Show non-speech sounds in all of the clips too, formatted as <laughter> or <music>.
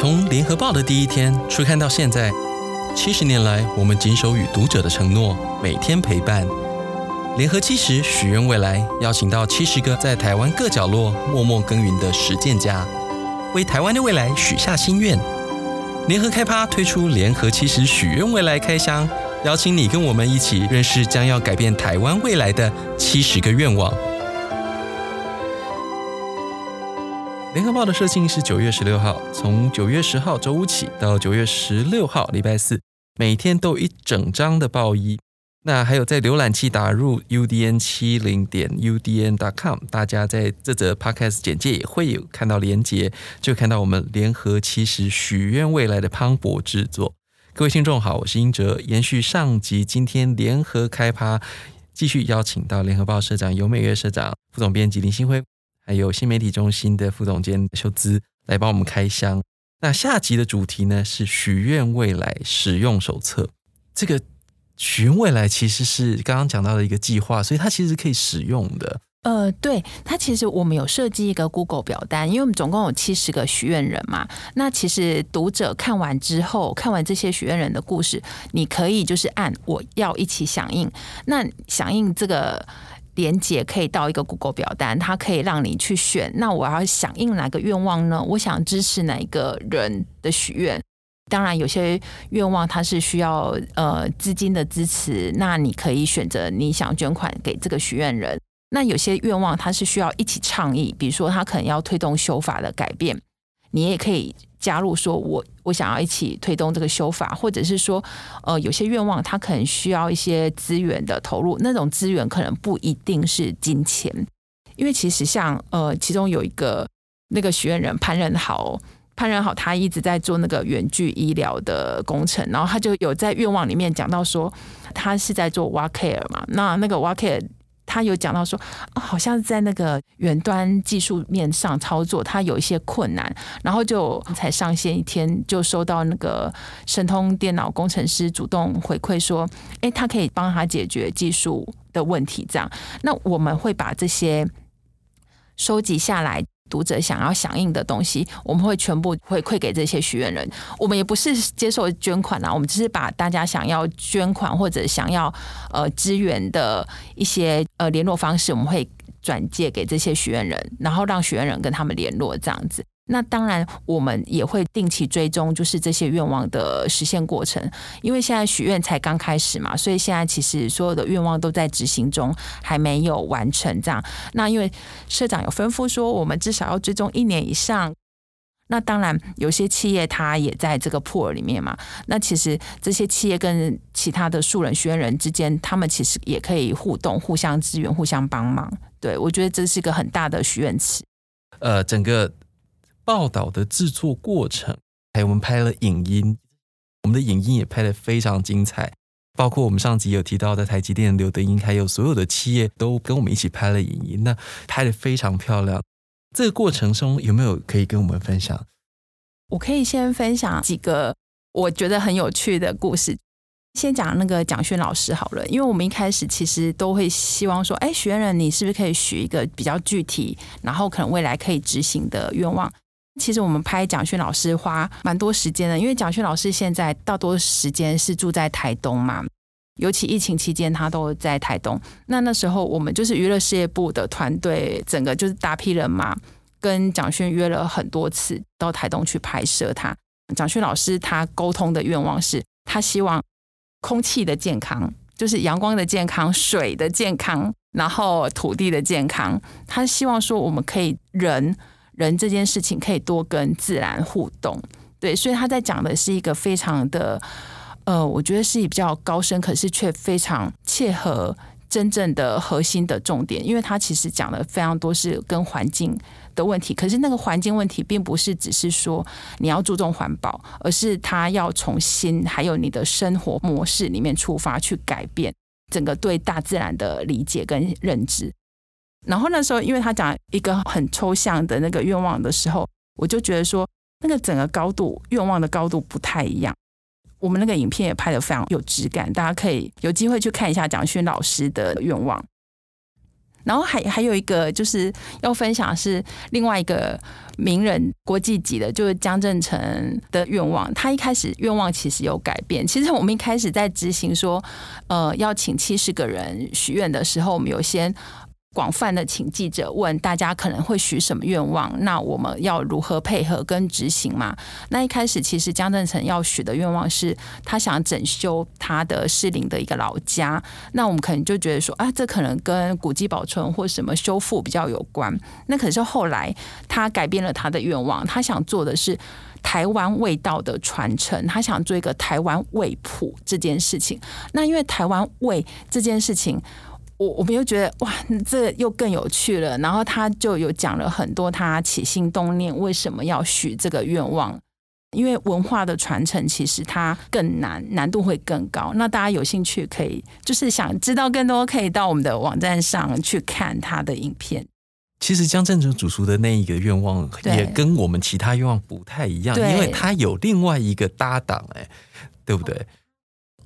从联合报的第一天出刊到现在，七十年来，我们谨守与读者的承诺，每天陪伴。联合七十许愿未来，邀请到七十个在台湾各角落默默耕耘的实践家，为台湾的未来许下心愿。联合开趴推出联合七十许愿未来开箱，邀请你跟我们一起认识将要改变台湾未来的七十个愿望。联合报的社庆是九月十六号，从九月十号周五起到九月十六号礼拜四，每天都有一整张的报衣。那还有在浏览器打入 udn 七零点 udn.com，大家在这则 podcast 简介也会有看到连结，就看到我们联合七十许愿未来的磅礴制作。各位听众好，我是英哲，延续上集，今天联合开趴，继续邀请到联合报社长游美月社长、副总编辑林信辉，还有新媒体中心的副总监修姿来帮我们开箱。那下集的主题呢是许愿未来使用手册，这个。许愿未来其实是刚刚讲到的一个计划，所以它其实可以使用的。呃，对，它其实我们有设计一个 Google 表单，因为我们总共有七十个许愿人嘛。那其实读者看完之后，看完这些许愿人的故事，你可以就是按我要一起响应。那响应这个连接可以到一个 Google 表单，它可以让你去选。那我要响应哪个愿望呢？我想支持哪一个人的许愿？当然，有些愿望它是需要呃资金的支持，那你可以选择你想捐款给这个许愿人。那有些愿望它是需要一起倡议，比如说他可能要推动修法的改变，你也可以加入说我我想要一起推动这个修法，或者是说呃有些愿望他可能需要一些资源的投入，那种资源可能不一定是金钱，因为其实像呃其中有一个那个许愿人潘仁豪。潘仁豪他一直在做那个远距医疗的工程，然后他就有在愿望里面讲到说，他是在做 WaCare 嘛，那那个 WaCare 他有讲到说，好像在那个远端技术面上操作，他有一些困难，然后就才上线一天就收到那个神通电脑工程师主动回馈说，诶，他可以帮他解决技术的问题，这样，那我们会把这些收集下来。读者想要响应的东西，我们会全部回馈给这些许愿人。我们也不是接受捐款啊，我们只是把大家想要捐款或者想要呃支援的一些呃联络方式，我们会转借给这些许愿人，然后让许愿人跟他们联络这样子。那当然，我们也会定期追踪，就是这些愿望的实现过程。因为现在许愿才刚开始嘛，所以现在其实所有的愿望都在执行中，还没有完成。这样，那因为社长有吩咐说，我们至少要追踪一年以上。那当然，有些企业它也在这个 pool 里面嘛。那其实这些企业跟其他的素人许愿人之间，他们其实也可以互动、互相支援、互相帮忙。对，我觉得这是一个很大的许愿池。呃，整个。报道的制作过程，还有我们拍了影音，我们的影音也拍得非常精彩。包括我们上集有提到的台积电刘德英，还有所有的企业都跟我们一起拍了影音，那拍得非常漂亮。这个过程中有没有可以跟我们分享？我可以先分享几个我觉得很有趣的故事。先讲那个蒋勋老师好了，因为我们一开始其实都会希望说，哎，许愿人你是不是可以许一个比较具体，然后可能未来可以执行的愿望？其实我们拍蒋勋老师花蛮多时间的，因为蒋勋老师现在大多时间是住在台东嘛，尤其疫情期间他都在台东。那那时候我们就是娱乐事业部的团队，整个就是大批人马，跟蒋勋约了很多次到台东去拍摄他。蒋勋老师他沟通的愿望是，他希望空气的健康，就是阳光的健康、水的健康，然后土地的健康。他希望说我们可以人。人这件事情可以多跟自然互动，对，所以他在讲的是一个非常的，呃，我觉得是比较高深，可是却非常切合真正的核心的重点，因为他其实讲的非常多是跟环境的问题，可是那个环境问题并不是只是说你要注重环保，而是他要从心还有你的生活模式里面出发去改变整个对大自然的理解跟认知。然后那时候，因为他讲一个很抽象的那个愿望的时候，我就觉得说，那个整个高度愿望的高度不太一样。我们那个影片也拍得非常有质感，大家可以有机会去看一下蒋勋老师的愿望。然后还还有一个就是要分享是另外一个名人国际级的，就是江振成的愿望。他一开始愿望其实有改变。其实我们一开始在执行说，呃，要请七十个人许愿的时候，我们有先。广泛的请记者问大家可能会许什么愿望，那我们要如何配合跟执行嘛？那一开始其实江振成要许的愿望是他想整修他的士林的一个老家，那我们可能就觉得说啊，这可能跟古迹保存或什么修复比较有关。那可是后来他改变了他的愿望，他想做的是台湾味道的传承，他想做一个台湾味谱这件事情。那因为台湾味这件事情。我我们又觉得哇，这又更有趣了。然后他就有讲了很多他起心动念，为什么要许这个愿望？因为文化的传承其实它更难，难度会更高。那大家有兴趣可以，就是想知道更多，可以到我们的网站上去看他的影片。其实江正成主厨的那一个愿望也跟我们其他愿望不太一样，因为他有另外一个搭档，哎，对不对？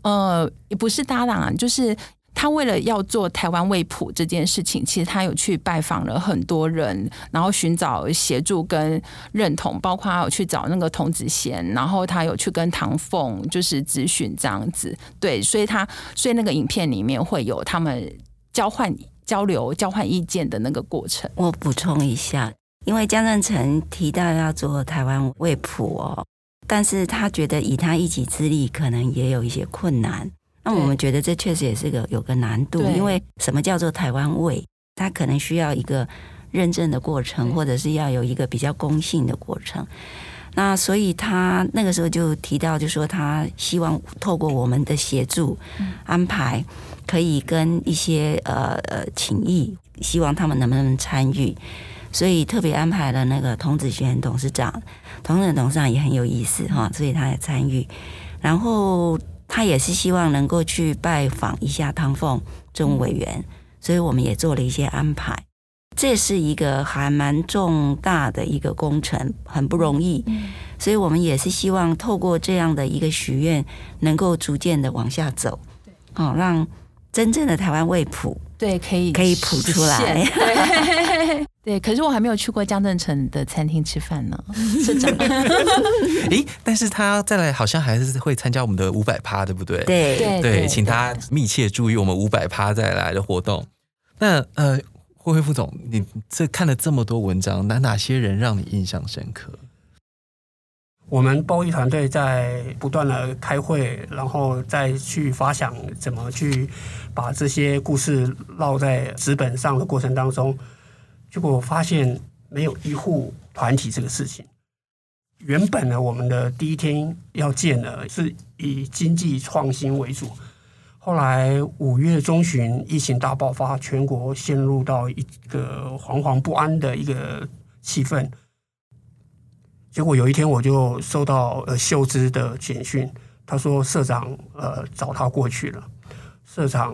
呃，也不是搭档，就是。他为了要做台湾味普这件事情，其实他有去拜访了很多人，然后寻找协助跟认同，包括他有去找那个童子贤，然后他有去跟唐凤就是咨询这样子。对，所以他所以那个影片里面会有他们交换交流、交换意见的那个过程。我补充一下，因为江振成提到要做台湾味普哦，但是他觉得以他一己之力，可能也有一些困难。那我们觉得这确实也是个有个难度，因为什么叫做台湾味？它可能需要一个认证的过程，或者是要有一个比较公信的过程。那所以他那个时候就提到，就说他希望透过我们的协助安排，可以跟一些呃呃情谊，希望他们能不能参与。所以特别安排了那个童子轩董事长，童子贤董事长也很有意思哈，所以他也参与，然后。他也是希望能够去拜访一下汤凤政务委员，所以我们也做了一些安排。这是一个还蛮重大的一个工程，很不容易，所以我们也是希望透过这样的一个许愿，能够逐渐的往下走，好让真正的台湾味谱。对，可以可以谱出来。对，<laughs> 对，可是我还没有去过江振成的餐厅吃饭呢，<laughs> 是这样。<laughs> 诶，但是他再来好像还是会参加我们的五百趴，对不对？对对对，请他密切注意我们五百趴再来的活动。那呃，慧慧副总，你这看了这么多文章，哪哪些人让你印象深刻？我们包衣团队在不断的开会，然后再去发想怎么去把这些故事烙在纸本上的过程当中，结果发现没有医护团体这个事情。原本呢，我们的第一天要建的是以经济创新为主，后来五月中旬疫情大爆发，全国陷入到一个惶惶不安的一个气氛。结果有一天，我就收到呃秀芝的简讯，他说社长呃找他过去了。社长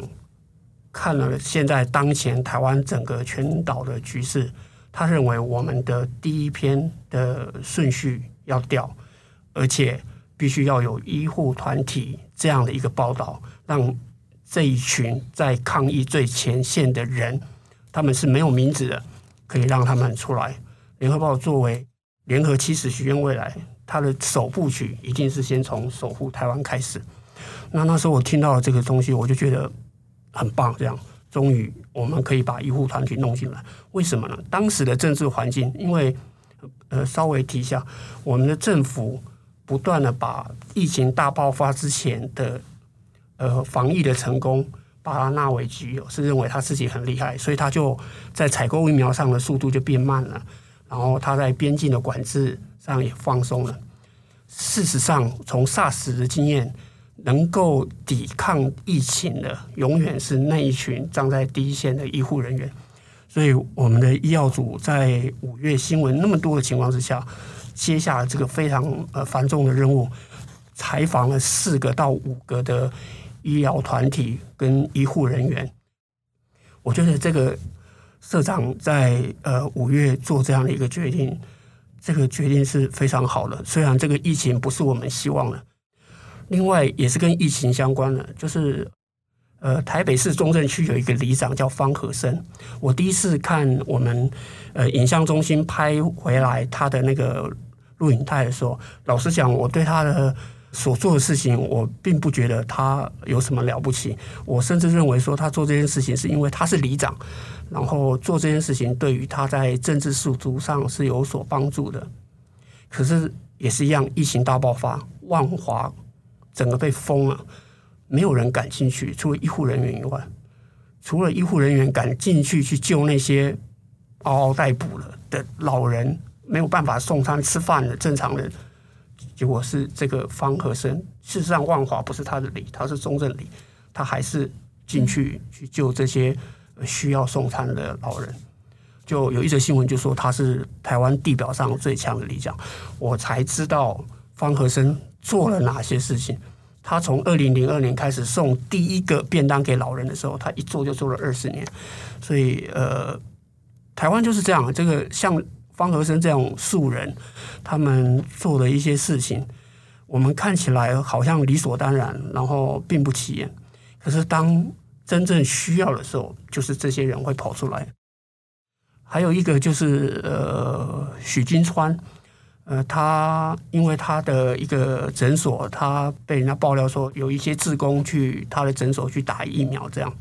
看了现在当前台湾整个全岛的局势，他认为我们的第一篇的顺序要调，而且必须要有医护团体这样的一个报道，让这一群在抗疫最前线的人，他们是没有名字的，可以让他们出来。联合报作为联合七十许愿未来，它的首部曲一定是先从守护台湾开始。那那时候我听到了这个东西，我就觉得很棒。这样，终于我们可以把医护团体弄进来。为什么呢？当时的政治环境，因为呃，稍微提一下，我们的政府不断的把疫情大爆发之前的呃防疫的成功，把它纳为己有，是认为他自己很厉害，所以他就在采购疫苗上的速度就变慢了。然后他在边境的管制上也放松了。事实上，从 SARS 的经验，能够抵抗疫情的，永远是那一群站在第一线的医护人员。所以，我们的医药组在五月新闻那么多的情况之下，接下了这个非常呃繁重的任务，采访了四个到五个的医疗团体跟医护人员。我觉得这个。社长在呃五月做这样的一个决定，这个决定是非常好的。虽然这个疫情不是我们希望的，另外也是跟疫情相关的，就是呃，台北市中正区有一个里长叫方和生。我第一次看我们呃影像中心拍回来他的那个录影带的时候，老实讲，我对他的所做的事情，我并不觉得他有什么了不起。我甚至认为说，他做这件事情是因为他是里长，然后做这件事情对于他在政治仕途上是有所帮助的。可是也是一样，疫情大爆发，万华整个被封了。没有人敢进去，除了医护人员以外，除了医护人员敢进去去救那些嗷嗷待哺了的老人，没有办法送餐吃饭的正常人，结果是这个方和生。事实上，万华不是他的里，他是中正里，他还是进去去救这些需要送餐的老人。就有一则新闻就说他是台湾地表上最强的里长，我才知道方和生做了哪些事情。他从二零零二年开始送第一个便当给老人的时候，他一做就做了二十年，所以呃，台湾就是这样。这个像方和生这样素人，他们做的一些事情，我们看起来好像理所当然，然后并不起眼。可是当真正需要的时候，就是这些人会跑出来。还有一个就是呃，许金川。呃，他因为他的一个诊所，他被人家爆料说有一些志工去他的诊所去打疫苗，这样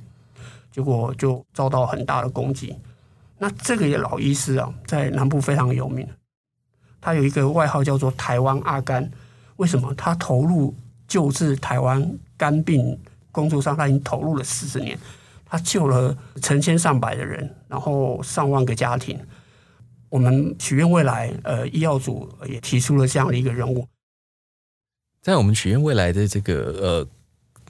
结果就遭到很大的攻击。那这个老医师啊，在南部非常有名，他有一个外号叫做“台湾阿甘”。为什么？他投入救治台湾肝病工作上，他已经投入了四十年，他救了成千上百的人，然后上万个家庭。我们许愿未来，呃，医药组也提出了这样的一个任务。在我们许愿未来的这个呃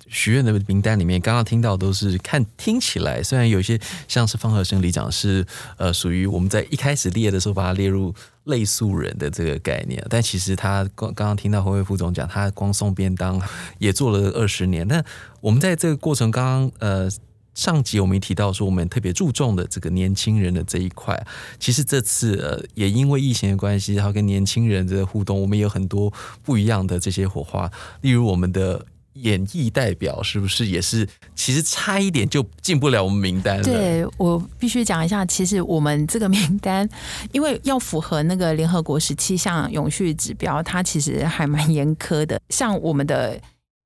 许愿的名单里面，刚刚听到都是看听起来，虽然有些像是方和生里长是呃属于我们在一开始列的时候把它列入类素人的这个概念，但其实他刚刚刚听到侯伟副总讲，他光送便当也做了二十年。那我们在这个过程刚刚呃。上集我们也提到说，我们特别注重的这个年轻人的这一块，其实这次呃也因为疫情的关系，然后跟年轻人的互动，我们有很多不一样的这些火花。例如我们的演艺代表，是不是也是其实差一点就进不了我们名单？对，我必须讲一下，其实我们这个名单，因为要符合那个联合国十七项永续指标，它其实还蛮严苛的。像我们的。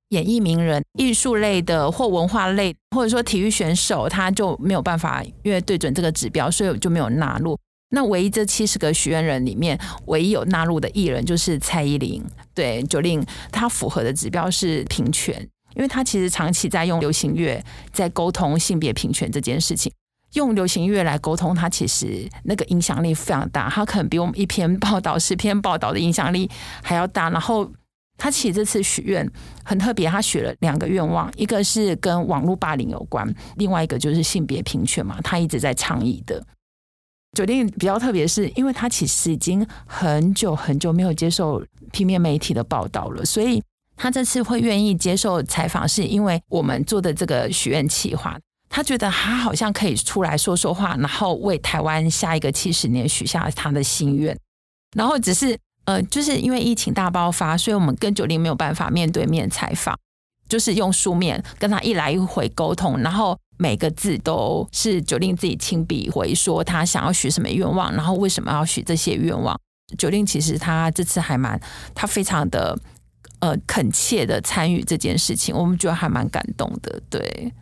演艺名人、艺术类的或文化类，或者说体育选手，他就没有办法，因为对准这个指标，所以就没有纳入。那唯一这七十个许愿人里面，唯一有纳入的艺人就是蔡依林。对，Jolin，他符合的指标是平权，因为他其实长期在用流行乐在沟通性别平权这件事情。用流行乐来沟通，他其实那个影响力非常大，他可能比我们一篇报道、十篇报道的影响力还要大。然后。他其实这次许愿很特别，他许了两个愿望，一个是跟网络霸凌有关，另外一个就是性别平权嘛，他一直在倡议的。决定比较特别是，因为他其实已经很久很久没有接受平面媒体的报道了，所以他这次会愿意接受采访，是因为我们做的这个许愿企划，他觉得他好像可以出来说说话，然后为台湾下一个七十年许下他的心愿，然后只是。呃，就是因为疫情大爆发，所以我们跟九零没有办法面对面采访，就是用书面跟他一来一回沟通，然后每个字都是 Jolin 自己亲笔回说他想要许什么愿望，然后为什么要许这些愿望。Jolin 其实他这次还蛮，他非常的呃恳切的参与这件事情，我们觉得还蛮感动的。对，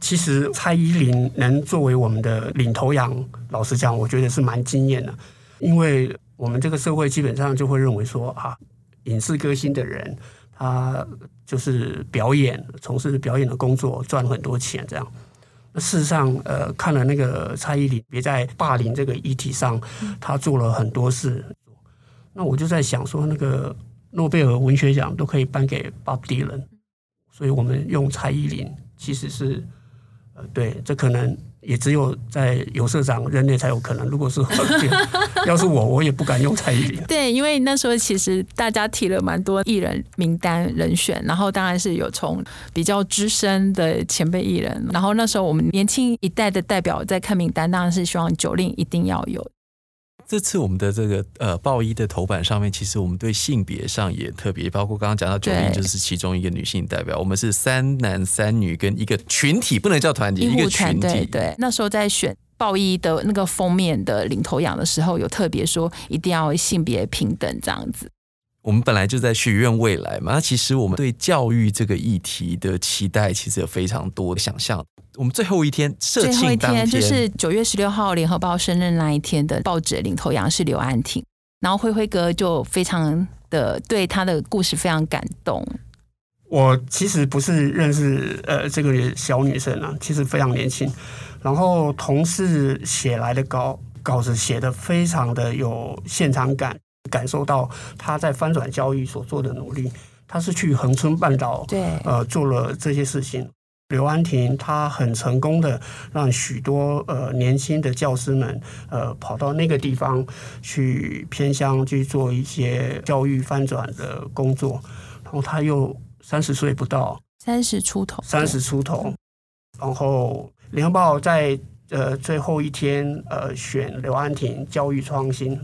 其实蔡依林能作为我们的领头羊，老实讲，我觉得是蛮惊艳的，因为。我们这个社会基本上就会认为说啊，影视歌星的人，他就是表演，从事表演的工作，赚很多钱这样。那事实上，呃，看了那个蔡依林，别在霸凌这个议题上，他做了很多事。那我就在想说，那个诺贝尔文学奖都可以颁给 Bob Dylan，所以我们用蔡依林，其实是，呃，对，这可能。也只有在有社长任内才有可能。如果是 <laughs> 要是我，我也不敢用蔡依林。对，因为那时候其实大家提了蛮多艺人名单人选，然后当然是有从比较资深的前辈艺人，然后那时候我们年轻一代的代表在看名单，当然是希望 Jolin 一定要有。这次我们的这个呃报一的头版上面，其实我们对性别上也特别，包括刚刚讲到九零就是其中一个女性代表，我们是三男三女跟一个群体，不能叫团体，一个群体。对，那时候在选报一的那个封面的领头羊的时候，有特别说一定要性别平等这样子。我们本来就在许愿未来嘛，那其实我们对教育这个议题的期待，其实有非常多的想象。我们最后一天，社庆当天，最后一天就是九月十六号，联合报生日那一天的报纸领头羊是刘安婷，然后辉辉哥就非常的对他的故事非常感动。我其实不是认识呃这个小女生啊，其实非常年轻，然后同事写来的稿稿子写的非常的有现场感，感受到他在翻转教育所做的努力，他是去恒春半岛对。呃做了这些事情。刘安婷，他很成功的让许多呃年轻的教师们呃跑到那个地方去偏乡去做一些教育翻转的工作，然后他又三十岁不到，三十出头，三十出头，然后联合报在呃最后一天呃选刘安婷教育创新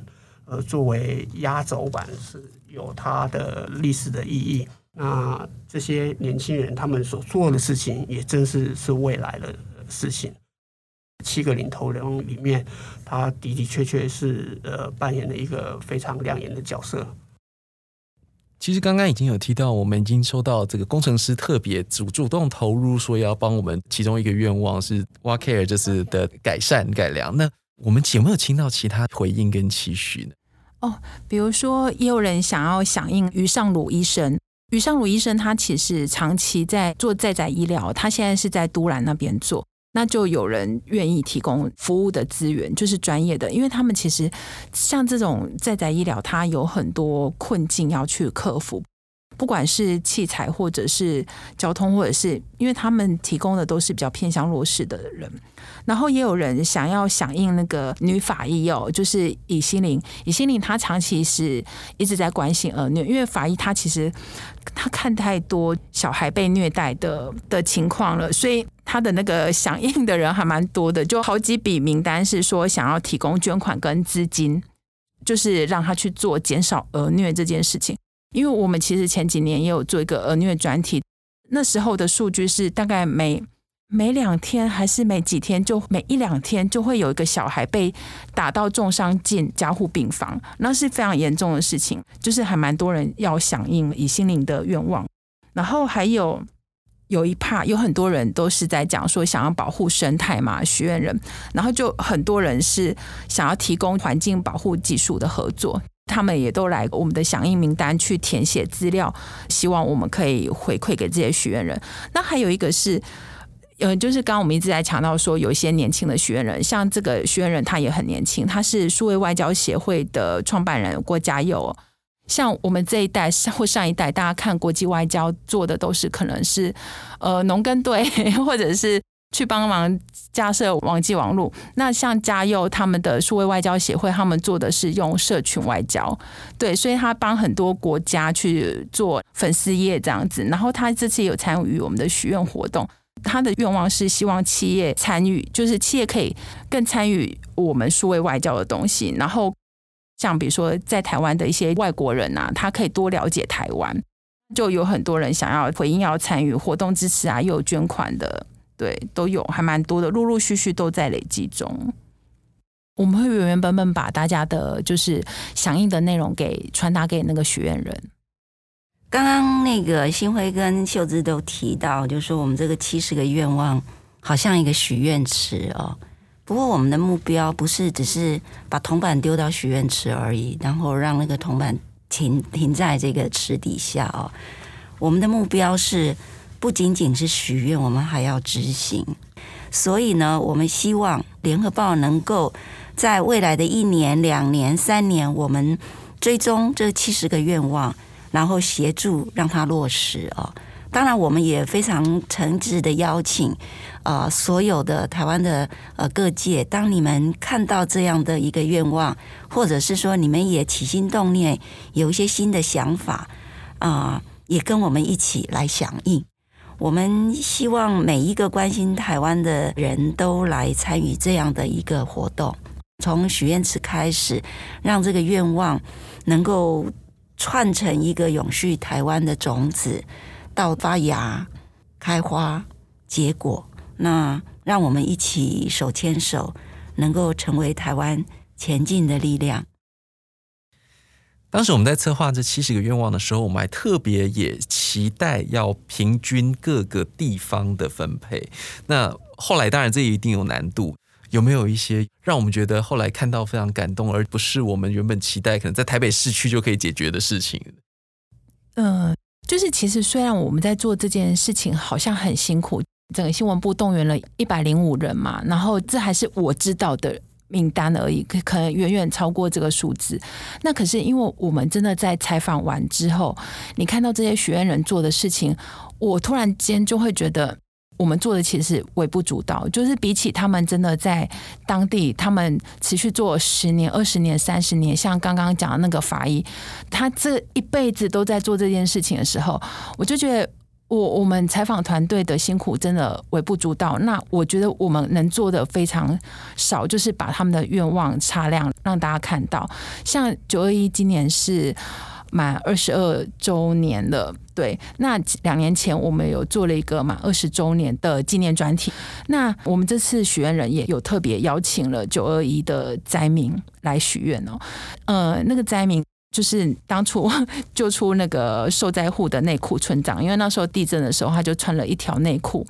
呃作为压轴版是有它的历史的意义。那这些年轻人他们所做的事情，也正是是未来的事情。七个领头人里面，他的的确确是呃扮演了一个非常亮眼的角色。其实刚刚已经有提到，我们已经收到这个工程师特别主主动投入，说要帮我们其中一个愿望是 What Care 就是的改善改良。那我们有没有听到其他回应跟期许呢？哦，比如说也有人想要响应于尚鲁医生。于尚鲁医生，他其实长期在做在宅医疗，他现在是在都兰那边做，那就有人愿意提供服务的资源，就是专业的，因为他们其实像这种在宅医疗，他有很多困境要去克服。不管是器材，或者是交通，或者是因为他们提供的都是比较偏向弱势的人，然后也有人想要响应那个女法医哦，就是以心灵，以心灵她长期是一直在关心儿虐，因为法医她其实她看太多小孩被虐待的的情况了，所以她的那个响应的人还蛮多的，就好几笔名单是说想要提供捐款跟资金，就是让他去做减少儿虐这件事情。因为我们其实前几年也有做一个儿虐专题，那时候的数据是大概每每两天还是每几天，就每一两天就会有一个小孩被打到重伤进加护病房，那是非常严重的事情，就是还蛮多人要响应以心灵的愿望，然后还有有一 part 有很多人都是在讲说想要保护生态嘛，许愿人，然后就很多人是想要提供环境保护技术的合作。他们也都来我们的响应名单去填写资料，希望我们可以回馈给这些许愿人。那还有一个是，呃，就是刚刚我们一直在强调说，有一些年轻的许愿人，像这个许愿人他也很年轻，他是数位外交协会的创办人郭家佑。像我们这一代或上一代，大家看国际外交做的都是可能是呃农耕队 <laughs> 或者是。去帮忙架设网际网路。那像嘉佑他们的数位外交协会，他们做的是用社群外交，对，所以他帮很多国家去做粉丝页这样子。然后他这次也有参与我们的许愿活动，他的愿望是希望企业参与，就是企业可以更参与我们数位外交的东西。然后像比如说在台湾的一些外国人啊，他可以多了解台湾，就有很多人想要回应要参与活动支持啊，又有捐款的。对，都有，还蛮多的，陆陆续续都在累积中。我们会原原本本把大家的，就是响应的内容给传达给那个许愿人。刚刚那个新辉跟秀芝都提到，就是说我们这个七十个愿望好像一个许愿池哦。不过我们的目标不是只是把铜板丢到许愿池而已，然后让那个铜板停停在这个池底下哦。我们的目标是。不仅仅是许愿，我们还要执行。所以呢，我们希望联合报能够在未来的一年、两年、三年，我们追踪这七十个愿望，然后协助让它落实啊。当然，我们也非常诚挚的邀请啊，所有的台湾的呃各界，当你们看到这样的一个愿望，或者是说你们也起心动念，有一些新的想法啊，也跟我们一起来响应。我们希望每一个关心台湾的人都来参与这样的一个活动。从许愿池开始，让这个愿望能够串成一个永续台湾的种子，到发芽、开花、结果。那让我们一起手牵手，能够成为台湾前进的力量。当时我们在策划这七十个愿望的时候，我们还特别也期待要平均各个地方的分配。那后来当然这一定有难度，有没有一些让我们觉得后来看到非常感动，而不是我们原本期待可能在台北市区就可以解决的事情？嗯、呃，就是其实虽然我们在做这件事情好像很辛苦，整个新闻部动员了一百零五人嘛，然后这还是我知道的。名单而已，可可能远远超过这个数字。那可是因为我们真的在采访完之后，你看到这些许愿人做的事情，我突然间就会觉得，我们做的其实微不足道。就是比起他们真的在当地，他们持续做十年、二十年、三十年，像刚刚讲的那个法医，他这一辈子都在做这件事情的时候，我就觉得。我我们采访团队的辛苦真的微不足道。那我觉得我们能做的非常少，就是把他们的愿望擦亮，让大家看到。像九二一今年是满二十二周年了，对。那两年前我们有做了一个满二十周年的纪念专题。那我们这次许愿人也有特别邀请了九二一的灾民来许愿哦。呃，那个灾民。就是当初 <laughs> 救出那个受灾户的内裤村长，因为那时候地震的时候，他就穿了一条内裤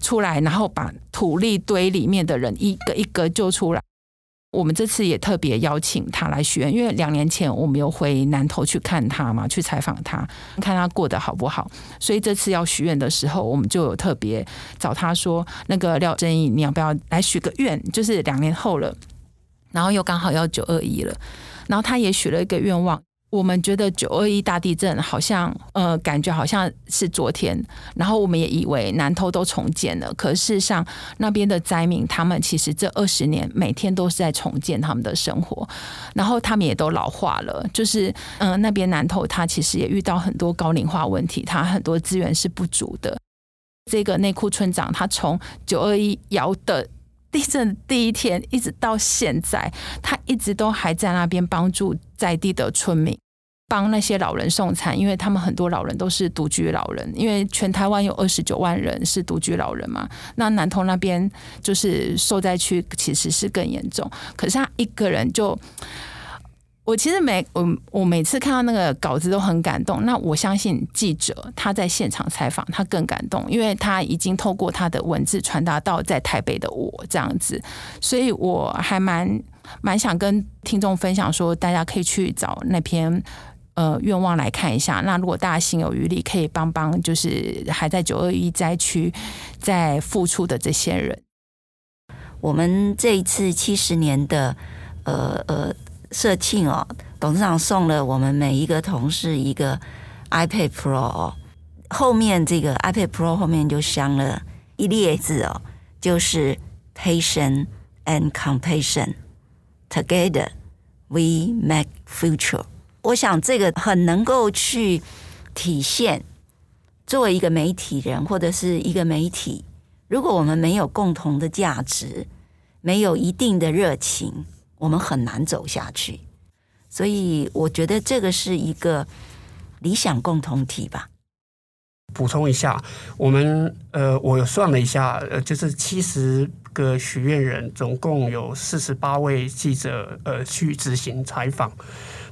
出来，然后把土力堆里面的人一个一个救出来。我们这次也特别邀请他来许愿，因为两年前我们有回南投去看他嘛，去采访他，看他过得好不好。所以这次要许愿的时候，我们就有特别找他说：“那个廖正义，你要不要来许个愿？就是两年后了，然后又刚好要九二一了，然后他也许了一个愿望。”我们觉得九二一大地震好像，呃，感觉好像是昨天，然后我们也以为南投都重建了，可事实上那边的灾民，他们其实这二十年每天都是在重建他们的生活，然后他们也都老化了，就是，嗯、那边南投他其实也遇到很多高龄化问题，他很多资源是不足的。这个内库村长，他从九二一摇的地震第一天一直到现在，他一直都还在那边帮助在地的村民，帮那些老人送餐，因为他们很多老人都是独居老人，因为全台湾有二十九万人是独居老人嘛。那南通那边就是受灾区，其实是更严重，可是他一个人就。我其实每我我每次看到那个稿子都很感动。那我相信记者他在现场采访他更感动，因为他已经透过他的文字传达到在台北的我这样子，所以我还蛮蛮想跟听众分享说，大家可以去找那篇呃愿望来看一下。那如果大家心有余力，可以帮帮就是还在九二一灾区在付出的这些人。我们这一次七十年的呃呃。社庆哦，董事长送了我们每一个同事一个 iPad Pro，哦后面这个 iPad Pro 后面就镶了一列字哦，就是 Patience and Compassion Together We Make Future。我想这个很能够去体现，作为一个媒体人或者是一个媒体，如果我们没有共同的价值，没有一定的热情。我们很难走下去，所以我觉得这个是一个理想共同体吧。补充一下，我们呃，我算了一下，呃，就是七十个许愿人，总共有四十八位记者呃去执行采访。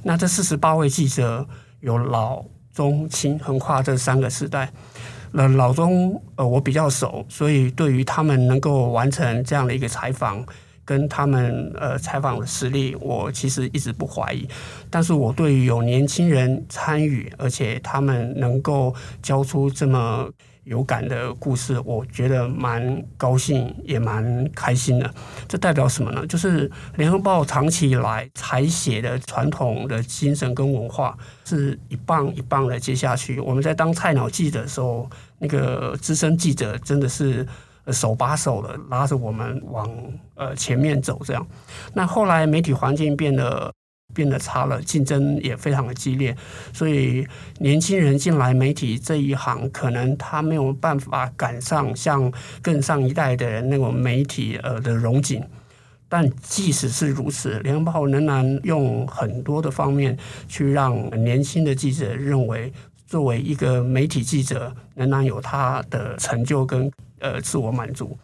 那这四十八位记者有老中青，横跨这三个时代。那老中呃，我比较熟，所以对于他们能够完成这样的一个采访。跟他们呃采访的实力，我其实一直不怀疑。但是我对于有年轻人参与，而且他们能够交出这么有感的故事，我觉得蛮高兴，也蛮开心的。这代表什么呢？就是联合报长期以来采写的传统的精神跟文化，是一棒一棒的接下去。我们在当菜鸟记者的时候，那个资深记者真的是。手把手的拉着我们往呃前面走，这样。那后来媒体环境变得变得差了，竞争也非常的激烈，所以年轻人进来媒体这一行，可能他没有办法赶上像更上一代的那种媒体呃的融景。但即使是如此，联合报仍然用很多的方面去让年轻的记者认为，作为一个媒体记者，仍然有他的成就跟呃自我满足。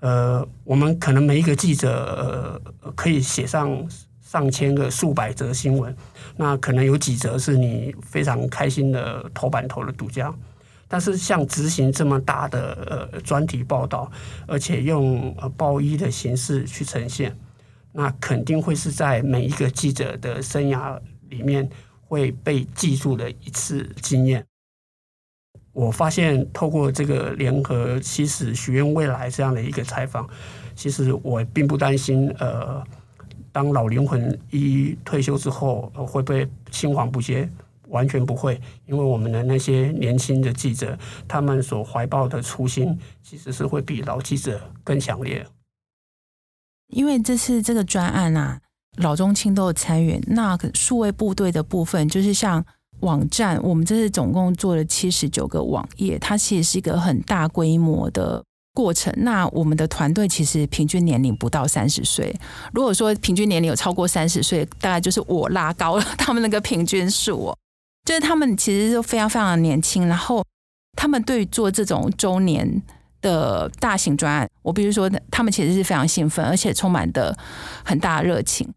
呃，我们可能每一个记者呃可以写上上千个、数百则新闻，那可能有几则是你非常开心的头版头的独家。但是像执行这么大的呃专题报道，而且用呃报一的形式去呈现，那肯定会是在每一个记者的生涯里面会被记住的一次经验。我发现透过这个联合其实许愿未来这样的一个采访，其实我并不担心呃，当老灵魂一退休之后，会不会青黄不接。完全不会，因为我们的那些年轻的记者，他们所怀抱的初心，其实是会比老记者更强烈。因为这次这个专案啊，老中青都有参与。那数位部队的部分，就是像网站，我们这次总共做了七十九个网页，它其实是一个很大规模的过程。那我们的团队其实平均年龄不到三十岁。如果说平均年龄有超过三十岁，大概就是我拉高了他们那个平均数哦。就是他们其实都非常非常年轻，然后他们对于做这种周年的大型专案，我比如说，他们其实是非常兴奋，而且充满的很大热情。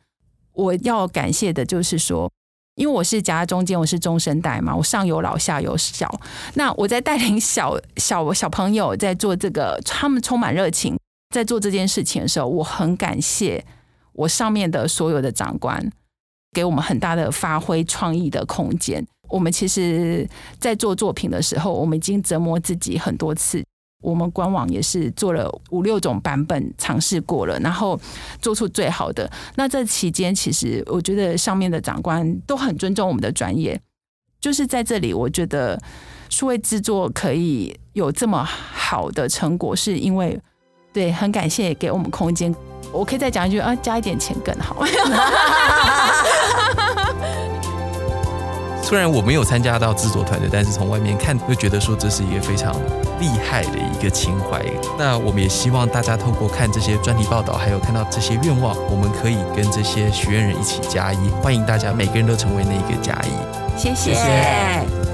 我要感谢的就是说，因为我是夹在中间，我是中生代嘛，我上有老下有小。那我在带领小小小朋友在做这个，他们充满热情在做这件事情的时候，我很感谢我上面的所有的长官，给我们很大的发挥创意的空间。我们其实，在做作品的时候，我们已经折磨自己很多次。我们官网也是做了五六种版本，尝试过了，然后做出最好的。那这期间，其实我觉得上面的长官都很尊重我们的专业。就是在这里，我觉得数位制作可以有这么好的成果，是因为对，很感谢给我们空间。我可以再讲一句啊，加一点钱更好。<laughs> 虽然我没有参加到制作团队，但是从外面看，就觉得说这是一个非常厉害的一个情怀。那我们也希望大家透过看这些专题报道，还有看到这些愿望，我们可以跟这些许愿人一起加一。欢迎大家每个人都成为那一个加一。谢谢。谢谢。